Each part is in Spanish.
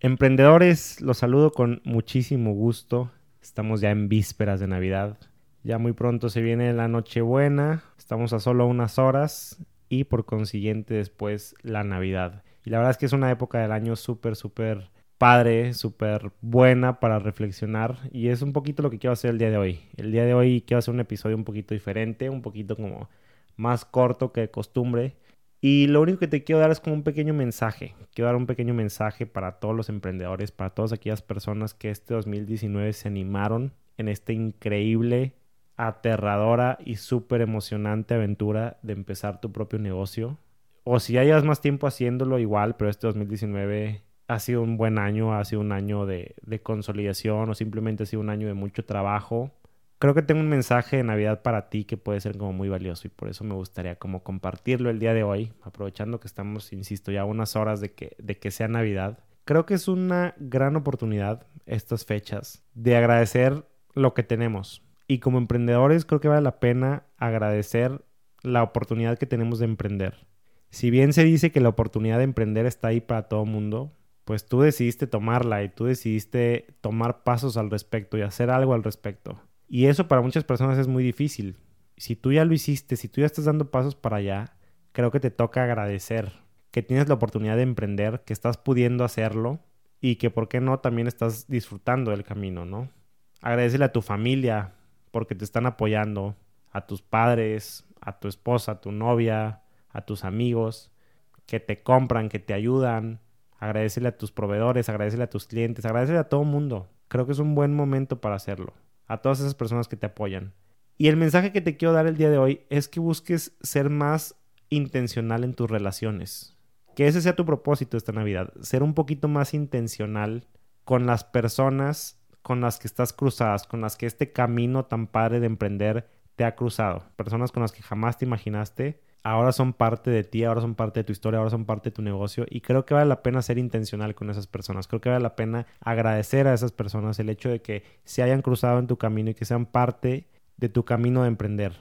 Emprendedores, los saludo con muchísimo gusto. Estamos ya en vísperas de Navidad. Ya muy pronto se viene la Nochebuena. Estamos a solo unas horas y por consiguiente después la Navidad. Y la verdad es que es una época del año súper, súper padre, súper buena para reflexionar y es un poquito lo que quiero hacer el día de hoy. El día de hoy quiero hacer un episodio un poquito diferente, un poquito como más corto que de costumbre. Y lo único que te quiero dar es como un pequeño mensaje. Quiero dar un pequeño mensaje para todos los emprendedores, para todas aquellas personas que este 2019 se animaron en esta increíble, aterradora y súper emocionante aventura de empezar tu propio negocio. O si ya más tiempo haciéndolo igual, pero este 2019 ha sido un buen año, ha sido un año de, de consolidación o simplemente ha sido un año de mucho trabajo creo que tengo un mensaje de Navidad para ti que puede ser como muy valioso y por eso me gustaría como compartirlo el día de hoy, aprovechando que estamos, insisto, ya unas horas de que, de que sea Navidad. Creo que es una gran oportunidad estas fechas de agradecer lo que tenemos. Y como emprendedores creo que vale la pena agradecer la oportunidad que tenemos de emprender. Si bien se dice que la oportunidad de emprender está ahí para todo mundo, pues tú decidiste tomarla y tú decidiste tomar pasos al respecto y hacer algo al respecto. Y eso para muchas personas es muy difícil. Si tú ya lo hiciste, si tú ya estás dando pasos para allá, creo que te toca agradecer que tienes la oportunidad de emprender, que estás pudiendo hacerlo y que, ¿por qué no?, también estás disfrutando del camino, ¿no? Agradecele a tu familia porque te están apoyando, a tus padres, a tu esposa, a tu novia, a tus amigos, que te compran, que te ayudan. Agradecele a tus proveedores, agradecele a tus clientes, agradecele a todo el mundo. Creo que es un buen momento para hacerlo a todas esas personas que te apoyan. Y el mensaje que te quiero dar el día de hoy es que busques ser más intencional en tus relaciones. Que ese sea tu propósito esta Navidad, ser un poquito más intencional con las personas con las que estás cruzadas, con las que este camino tan padre de emprender te ha cruzado. Personas con las que jamás te imaginaste ahora son parte de ti, ahora son parte de tu historia, ahora son parte de tu negocio y creo que vale la pena ser intencional con esas personas. Creo que vale la pena agradecer a esas personas el hecho de que se hayan cruzado en tu camino y que sean parte de tu camino de emprender.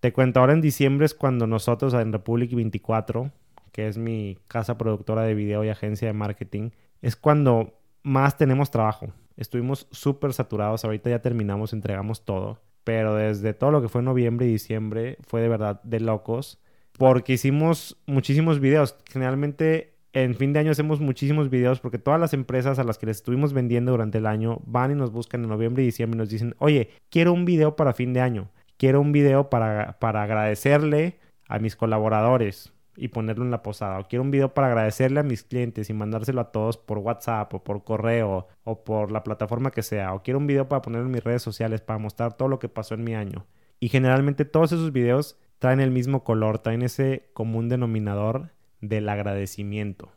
Te cuento, ahora en diciembre es cuando nosotros en Republic 24, que es mi casa productora de video y agencia de marketing, es cuando más tenemos trabajo. Estuvimos súper saturados, ahorita ya terminamos, entregamos todo, pero desde todo lo que fue noviembre y diciembre fue de verdad de locos porque hicimos muchísimos videos. Generalmente en fin de año hacemos muchísimos videos porque todas las empresas a las que les estuvimos vendiendo durante el año van y nos buscan en noviembre y diciembre y nos dicen, oye, quiero un video para fin de año. Quiero un video para, para agradecerle a mis colaboradores y ponerlo en la posada. O quiero un video para agradecerle a mis clientes y mandárselo a todos por WhatsApp o por correo o por la plataforma que sea. O quiero un video para ponerlo en mis redes sociales para mostrar todo lo que pasó en mi año. Y generalmente todos esos videos traen el mismo color, traen ese común denominador del agradecimiento.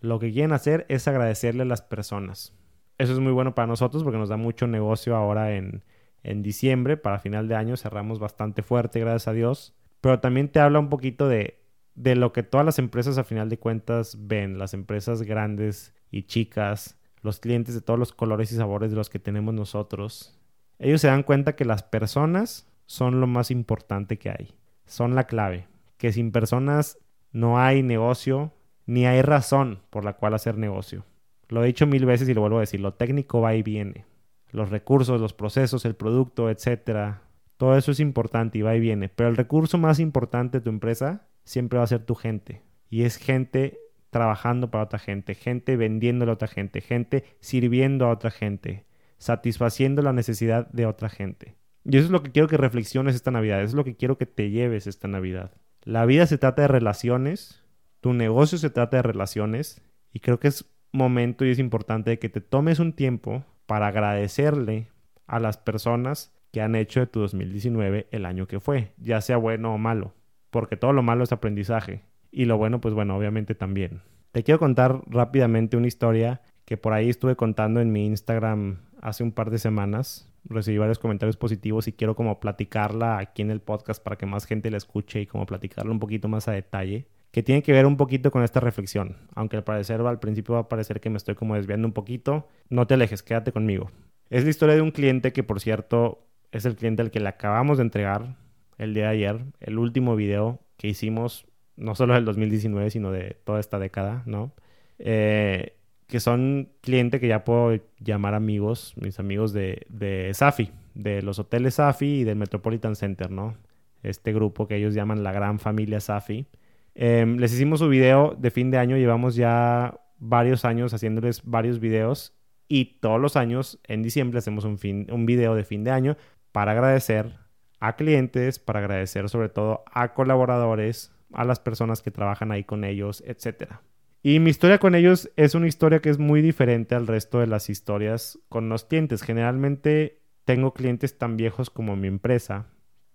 Lo que quieren hacer es agradecerle a las personas. Eso es muy bueno para nosotros porque nos da mucho negocio ahora en, en diciembre. Para final de año cerramos bastante fuerte, gracias a Dios. Pero también te habla un poquito de, de lo que todas las empresas a final de cuentas ven. Las empresas grandes y chicas, los clientes de todos los colores y sabores de los que tenemos nosotros. Ellos se dan cuenta que las personas son lo más importante que hay son la clave. Que sin personas no hay negocio ni hay razón por la cual hacer negocio. Lo he dicho mil veces y lo vuelvo a decir, lo técnico va y viene. Los recursos, los procesos, el producto, etcétera. Todo eso es importante y va y viene. Pero el recurso más importante de tu empresa siempre va a ser tu gente. Y es gente trabajando para otra gente, gente vendiéndole a otra gente, gente sirviendo a otra gente, satisfaciendo la necesidad de otra gente. Y eso es lo que quiero que reflexiones esta Navidad, eso es lo que quiero que te lleves esta Navidad. La vida se trata de relaciones, tu negocio se trata de relaciones, y creo que es momento y es importante que te tomes un tiempo para agradecerle a las personas que han hecho de tu 2019 el año que fue, ya sea bueno o malo, porque todo lo malo es aprendizaje, y lo bueno, pues bueno, obviamente también. Te quiero contar rápidamente una historia que por ahí estuve contando en mi Instagram hace un par de semanas, recibí varios comentarios positivos y quiero como platicarla aquí en el podcast para que más gente la escuche y como platicarla un poquito más a detalle, que tiene que ver un poquito con esta reflexión, aunque al parecer al principio va a parecer que me estoy como desviando un poquito, no te alejes, quédate conmigo. Es la historia de un cliente que por cierto es el cliente al que le acabamos de entregar el día de ayer, el último video que hicimos, no solo del 2019, sino de toda esta década, ¿no? Eh, que son clientes que ya puedo llamar amigos, mis amigos de, de Safi, de los hoteles Safi y del Metropolitan Center, ¿no? Este grupo que ellos llaman la gran familia Safi. Em, les hicimos su video de fin de año, llevamos ya varios años haciéndoles varios videos y todos los años en diciembre hacemos un, fin, un video de fin de año para agradecer a clientes, para agradecer sobre todo a colaboradores, a las personas que trabajan ahí con ellos, etc. Y mi historia con ellos es una historia que es muy diferente al resto de las historias con los clientes. Generalmente tengo clientes tan viejos como mi empresa,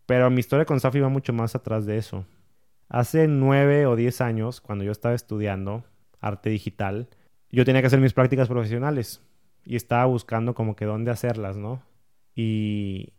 pero mi historia con Safi va mucho más atrás de eso. Hace nueve o diez años, cuando yo estaba estudiando arte digital, yo tenía que hacer mis prácticas profesionales y estaba buscando como que dónde hacerlas, ¿no? Y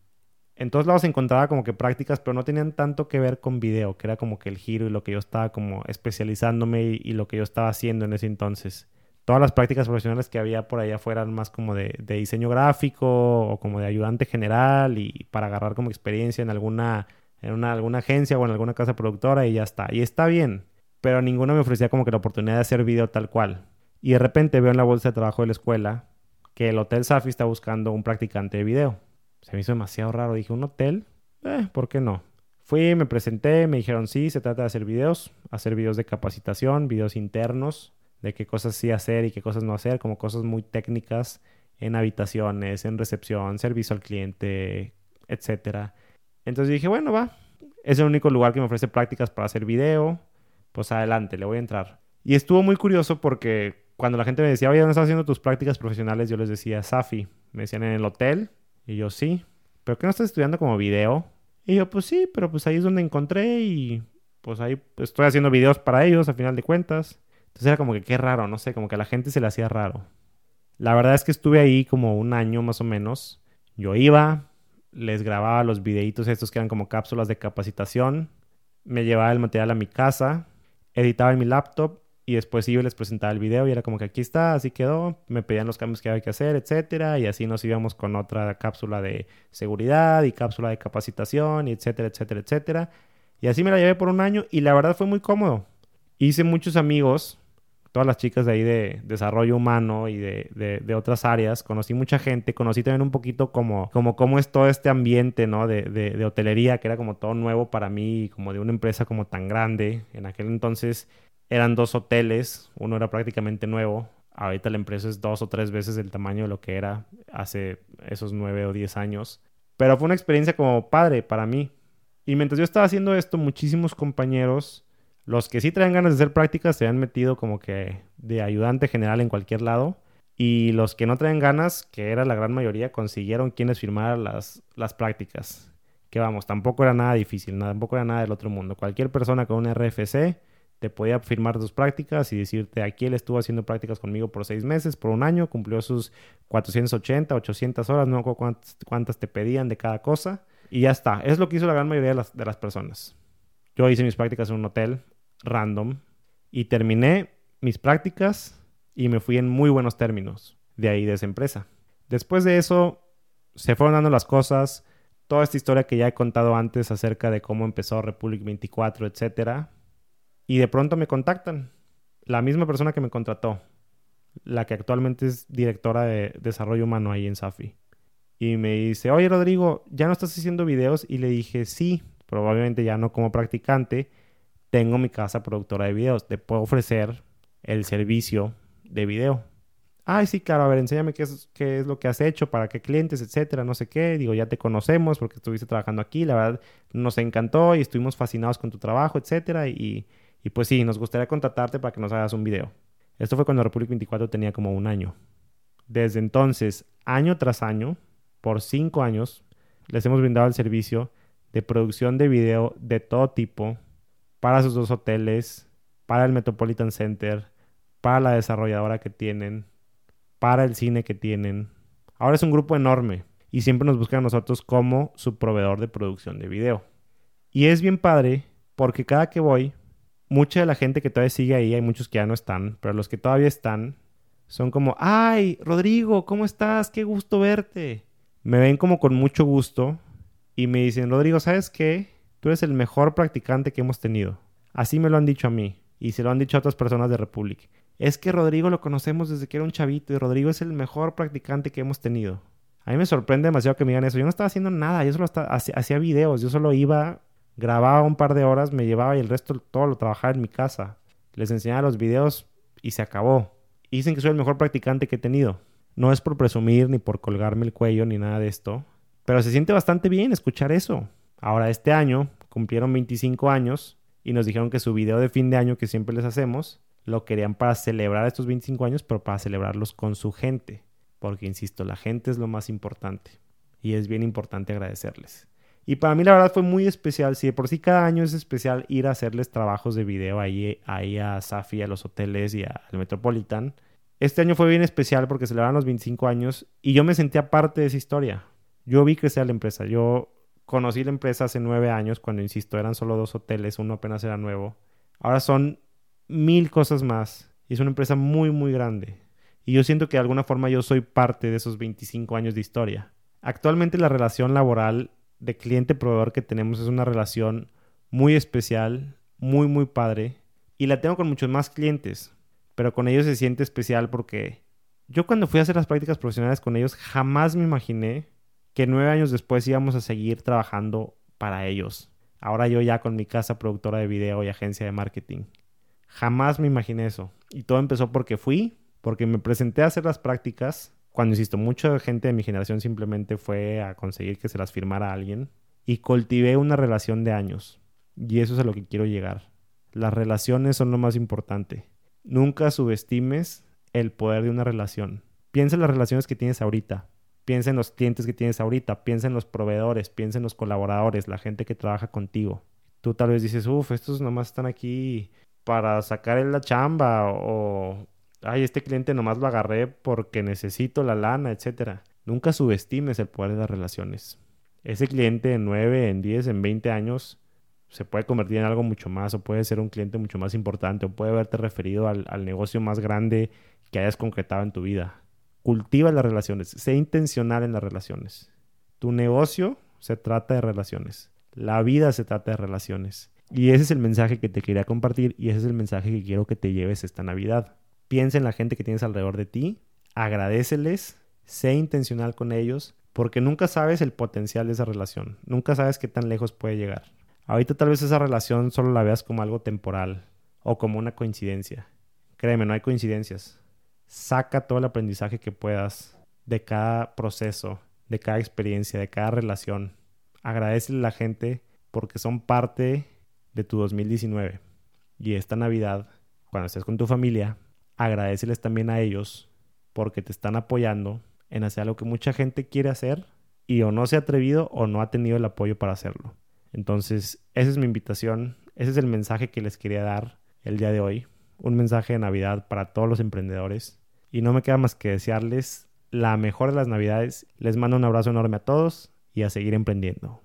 en todos lados encontraba como que prácticas, pero no tenían tanto que ver con video, que era como que el giro y lo que yo estaba como especializándome y, lo que yo estaba haciendo en ese entonces. Todas las prácticas profesionales que había por allá fueran más como de, diseño gráfico o como de ayudante general y para agarrar como experiencia en alguna en una, alguna agencia o en alguna casa productora y ya está. Y está bien, pero ninguno me ofrecía como que la oportunidad de hacer video tal cual. Y de repente veo en la bolsa de trabajo de la escuela que el Hotel Safi está buscando un practicante de video. Se me hizo demasiado raro. Dije, ¿un hotel? Eh, ¿por qué no? Fui, me presenté, me dijeron, sí, se trata de hacer videos, hacer videos de capacitación, videos internos, de qué cosas sí hacer y qué cosas no hacer, como cosas muy técnicas en habitaciones, en recepción, servicio al cliente, etcétera. Entonces dije, bueno, va. Es el único lugar que me ofrece prácticas para hacer video. Pues adelante, le voy a entrar. Y estuvo muy curioso porque cuando la gente me decía, oye, ¿dónde estás haciendo tus prácticas profesionales? Yo les decía, Safi. Me decían, en el hotel. Y yo, sí. ¿Pero qué no estás estudiando como video? Y yo, pues sí, pero pues ahí es donde encontré y pues ahí estoy haciendo videos para ellos a final de cuentas. Entonces era como que qué raro, no sé, como que a la gente se le hacía raro. La verdad es que estuve ahí como un año más o menos. Yo iba, les grababa los videitos estos que eran como cápsulas de capacitación, me llevaba el material a mi casa, editaba en mi laptop y después iba y les presentaba el video y era como que aquí está, así quedó, me pedían los cambios que había que hacer, etcétera, y así nos íbamos con otra cápsula de seguridad y cápsula de capacitación, y etcétera, etcétera, etcétera. Y así me la llevé por un año y la verdad fue muy cómodo. Hice muchos amigos, todas las chicas de ahí de desarrollo humano y de, otras áreas. Conocí mucha gente, conocí también un poquito como, como cómo es todo este ambiente, ¿no? De, de, hotelería, que era como todo nuevo para mí, como de una empresa como tan grande. En aquel entonces eran dos hoteles, uno era prácticamente nuevo. Ahorita la empresa es dos o tres veces el tamaño de lo que era hace esos nueve o diez años. Pero fue una experiencia como padre para mí. Y mientras yo estaba haciendo esto, muchísimos compañeros los que sí traen ganas de hacer prácticas se han metido como que de ayudante general en cualquier lado. Y los que no traen ganas, que era la gran mayoría, consiguieron quienes firmaran las, las prácticas. Que vamos, tampoco era nada difícil, tampoco era nada del otro mundo. Cualquier persona con un RFC te podía firmar tus prácticas y decirte aquí él estuvo haciendo prácticas conmigo por seis meses, por un año, cumplió sus 480, 800 horas, no sé cuántas, cuántas, te pedían de cada cosa. Y ya está, es lo que hizo la gran mayoría de las, de las personas. Yo hice mis prácticas en un hotel, random y terminé mis prácticas y me fui en muy buenos términos de ahí de esa empresa. Después de eso se fueron dando las cosas, toda esta historia que ya he contado antes acerca de cómo empezó Republic 24, etcétera, y de pronto me contactan la misma persona que me contrató, la que actualmente es directora de desarrollo humano ahí en Safi. Y me dice, oye Rodrigo, ¿ya no estás haciendo videos? Y le dije, sí, probablemente ya no como practicante, tengo mi casa productora de videos, te puedo ofrecer el servicio de video. Ay, sí, claro, a ver, enséñame qué es, qué es lo que has hecho, para qué clientes, etcétera, no sé qué. Digo, ya te conocemos porque estuviste trabajando aquí, la verdad nos encantó y estuvimos fascinados con tu trabajo, etcétera. Y pues sí, nos gustaría contratarte para que nos hagas un video. Esto fue cuando Republic 24 tenía como un año. Desde entonces, año tras año, por cinco años, les hemos brindado el servicio de producción de video de todo tipo, para sus dos hoteles, para el Metropolitan Center, para la desarrolladora que tienen, para el cine que tienen. Ahora es un grupo enorme y siempre nos buscan a nosotros como su proveedor de producción de video. Y es bien padre porque cada que voy, mucha de la gente que todavía sigue ahí, hay muchos que ya no están, pero los que todavía están, son como, ay, Rodrigo, ¿cómo estás? Qué gusto verte. Me ven como con mucho gusto y me dicen, Rodrigo, ¿sabes qué? Tú eres el mejor practicante que hemos tenido. Así me lo han dicho a mí y se lo han dicho a otras personas de Republic. Es que Rodrigo lo conocemos desde que era un chavito y Rodrigo es el mejor practicante que hemos tenido. A mí me sorprende demasiado que me digan eso. Yo no estaba haciendo nada, yo solo hacía, videos, yo solo iba, grababa un par de horas, me llevaba y el resto todo lo trabajaba en mi casa. Les enseñaba los videos y se acabó. dicen que soy el mejor practicante que he tenido. No es por presumir ni por colgarme el cuello ni nada de esto, pero se siente bastante bien escuchar eso. Ahora este año cumplieron 25 años y nos dijeron que su video de fin de año que siempre les hacemos lo querían para celebrar estos 25 años, pero para celebrarlos con su gente porque insisto, la gente es lo más importante y es bien importante agradecerles. Y para mí la verdad fue muy especial, si de por sí cada año es especial ir a hacerles trabajos de video ahí, ahí a Safi, a los hoteles y al Metropolitan. Este año fue bien especial porque celebraron los 25 años y yo me sentía parte de esa historia. Yo vi crecer la empresa, yo conocí la empresa hace nueve años cuando, insisto, eran solo dos hoteles, uno apenas era nuevo. Ahora son mil cosas más y es una empresa muy, muy grande. Y yo siento que de alguna forma yo soy parte de esos 25 años de historia. Actualmente la relación laboral de cliente-proveedor que tenemos es una relación muy especial, muy, muy padre. Y la tengo con muchos más clientes. Pero con ellos se siente especial porque yo cuando fui a hacer las prácticas profesionales con ellos jamás me imaginé que nueve años después íbamos a seguir trabajando para ellos. Ahora yo ya con mi casa productora de video y agencia de marketing. Jamás me imaginé eso. Y todo empezó porque fui, porque me presenté a hacer las prácticas. Cuando, insisto, mucha gente de mi generación simplemente fue a conseguir que se las firmara alguien. Y cultivé una relación de años. Y eso es a lo que quiero llegar. Las relaciones son lo más importante. Nunca subestimes el poder de una relación. Piensa en las relaciones que tienes ahorita. Piensa en los clientes que tienes ahorita. Piensa en los proveedores. Piensa en los colaboradores, la gente que trabaja contigo. Tú tal vez dices, uff, estos nomás están aquí para sacar la chamba o, ay, este cliente nomás lo agarré porque necesito la lana, etc. Nunca subestimes el poder de las relaciones. Ese cliente en 9, en 10, en 20 años se puede convertir en algo mucho más o puede ser un cliente mucho más importante o puede haberte referido al, al negocio más grande que hayas concretado en tu vida. Cultiva las relaciones, sé intencional en las relaciones. Tu negocio se trata de relaciones. La vida se trata de relaciones. Y ese es el mensaje que te quería compartir y ese es el mensaje que quiero que te lleves esta Navidad. Piensa en la gente que tienes alrededor de ti, agradeceles, sé intencional con ellos, porque nunca sabes el potencial de esa relación, nunca sabes qué tan lejos puede llegar. Ahorita tal vez esa relación solo la veas como algo temporal o como una coincidencia. Créeme, no hay coincidencias. Saca todo el aprendizaje que puedas de cada proceso, de cada experiencia, de cada relación. Agradecele a la gente porque son parte de tu 2019. Y esta Navidad, cuando estés con tu familia, agradeceles también a ellos porque te están apoyando en hacer algo que mucha gente quiere hacer y o no se ha atrevido o no ha tenido el apoyo para hacerlo. Entonces, esa es mi invitación, ese es el mensaje que les quería dar el día de hoy, un mensaje de Navidad para todos los emprendedores y no me queda más que desearles la mejor de las Navidades. Les mando un abrazo enorme a todos y a seguir emprendiendo.